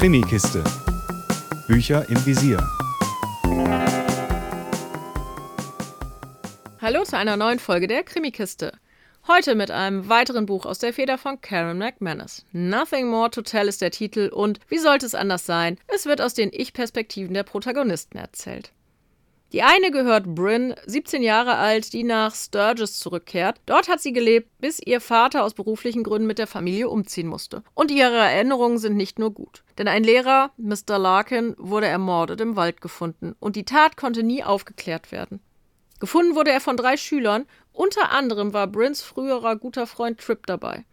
Krimikiste. Bücher im Visier. Hallo zu einer neuen Folge der Krimikiste. Heute mit einem weiteren Buch aus der Feder von Karen McManus. Nothing More to Tell ist der Titel und wie sollte es anders sein? Es wird aus den Ich-Perspektiven der Protagonisten erzählt. Die eine gehört Bryn, 17 Jahre alt, die nach Sturgis zurückkehrt. Dort hat sie gelebt, bis ihr Vater aus beruflichen Gründen mit der Familie umziehen musste. Und ihre Erinnerungen sind nicht nur gut. Denn ein Lehrer, Mr. Larkin, wurde ermordet im Wald gefunden und die Tat konnte nie aufgeklärt werden. Gefunden wurde er von drei Schülern, unter anderem war Bryns früherer guter Freund Tripp dabei.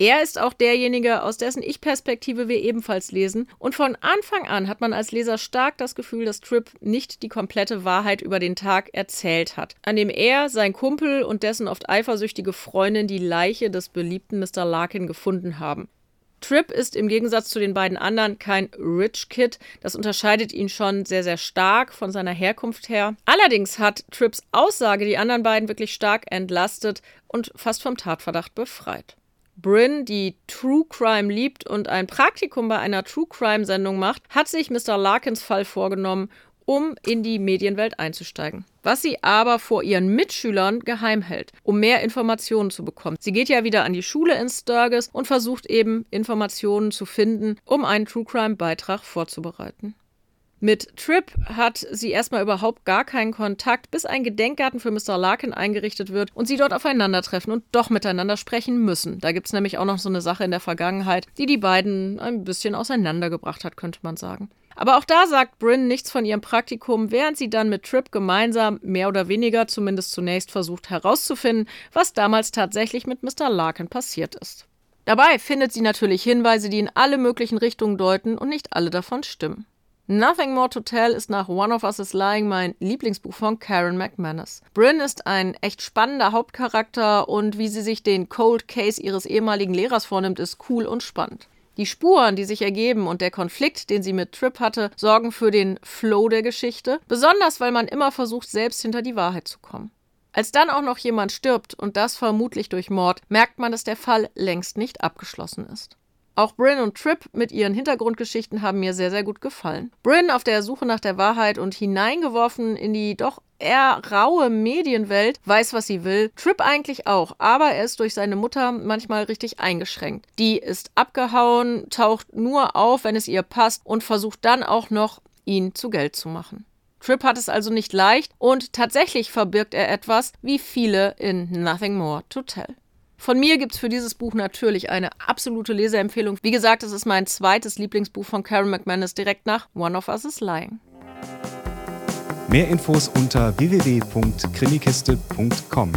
Er ist auch derjenige, aus dessen Ich-Perspektive wir ebenfalls lesen. Und von Anfang an hat man als Leser stark das Gefühl, dass Tripp nicht die komplette Wahrheit über den Tag erzählt hat, an dem er, sein Kumpel und dessen oft eifersüchtige Freundin die Leiche des beliebten Mr. Larkin gefunden haben. Tripp ist im Gegensatz zu den beiden anderen kein Rich Kid. Das unterscheidet ihn schon sehr, sehr stark von seiner Herkunft her. Allerdings hat Tripps Aussage die anderen beiden wirklich stark entlastet und fast vom Tatverdacht befreit. Bryn, die True Crime liebt und ein Praktikum bei einer True Crime Sendung macht, hat sich Mr. Larkins Fall vorgenommen, um in die Medienwelt einzusteigen. Was sie aber vor ihren Mitschülern geheim hält, um mehr Informationen zu bekommen. Sie geht ja wieder an die Schule in Sturgis und versucht eben Informationen zu finden, um einen True Crime Beitrag vorzubereiten. Mit Trip hat sie erstmal überhaupt gar keinen Kontakt, bis ein Gedenkgarten für Mr. Larkin eingerichtet wird und sie dort aufeinandertreffen und doch miteinander sprechen müssen. Da gibt es nämlich auch noch so eine Sache in der Vergangenheit, die die beiden ein bisschen auseinandergebracht hat, könnte man sagen. Aber auch da sagt Bryn nichts von ihrem Praktikum, während sie dann mit Trip gemeinsam, mehr oder weniger zumindest zunächst, versucht herauszufinden, was damals tatsächlich mit Mr. Larkin passiert ist. Dabei findet sie natürlich Hinweise, die in alle möglichen Richtungen deuten und nicht alle davon stimmen. Nothing More to Tell ist nach One of Us is Lying mein Lieblingsbuch von Karen McManus. Bryn ist ein echt spannender Hauptcharakter und wie sie sich den Cold Case ihres ehemaligen Lehrers vornimmt, ist cool und spannend. Die Spuren, die sich ergeben und der Konflikt, den sie mit Trip hatte, sorgen für den Flow der Geschichte, besonders weil man immer versucht, selbst hinter die Wahrheit zu kommen. Als dann auch noch jemand stirbt und das vermutlich durch Mord, merkt man, dass der Fall längst nicht abgeschlossen ist. Auch Bryn und Trip mit ihren Hintergrundgeschichten haben mir sehr, sehr gut gefallen. Bryn auf der Suche nach der Wahrheit und hineingeworfen in die doch eher raue Medienwelt, weiß, was sie will. Trip eigentlich auch, aber er ist durch seine Mutter manchmal richtig eingeschränkt. Die ist abgehauen, taucht nur auf, wenn es ihr passt und versucht dann auch noch, ihn zu Geld zu machen. Trip hat es also nicht leicht und tatsächlich verbirgt er etwas, wie viele in Nothing More to Tell. Von mir gibt es für dieses Buch natürlich eine absolute Leseempfehlung. Wie gesagt, es ist mein zweites Lieblingsbuch von Karen McManus direkt nach One of Us is Lying. Mehr Infos unter www.krimikiste.com.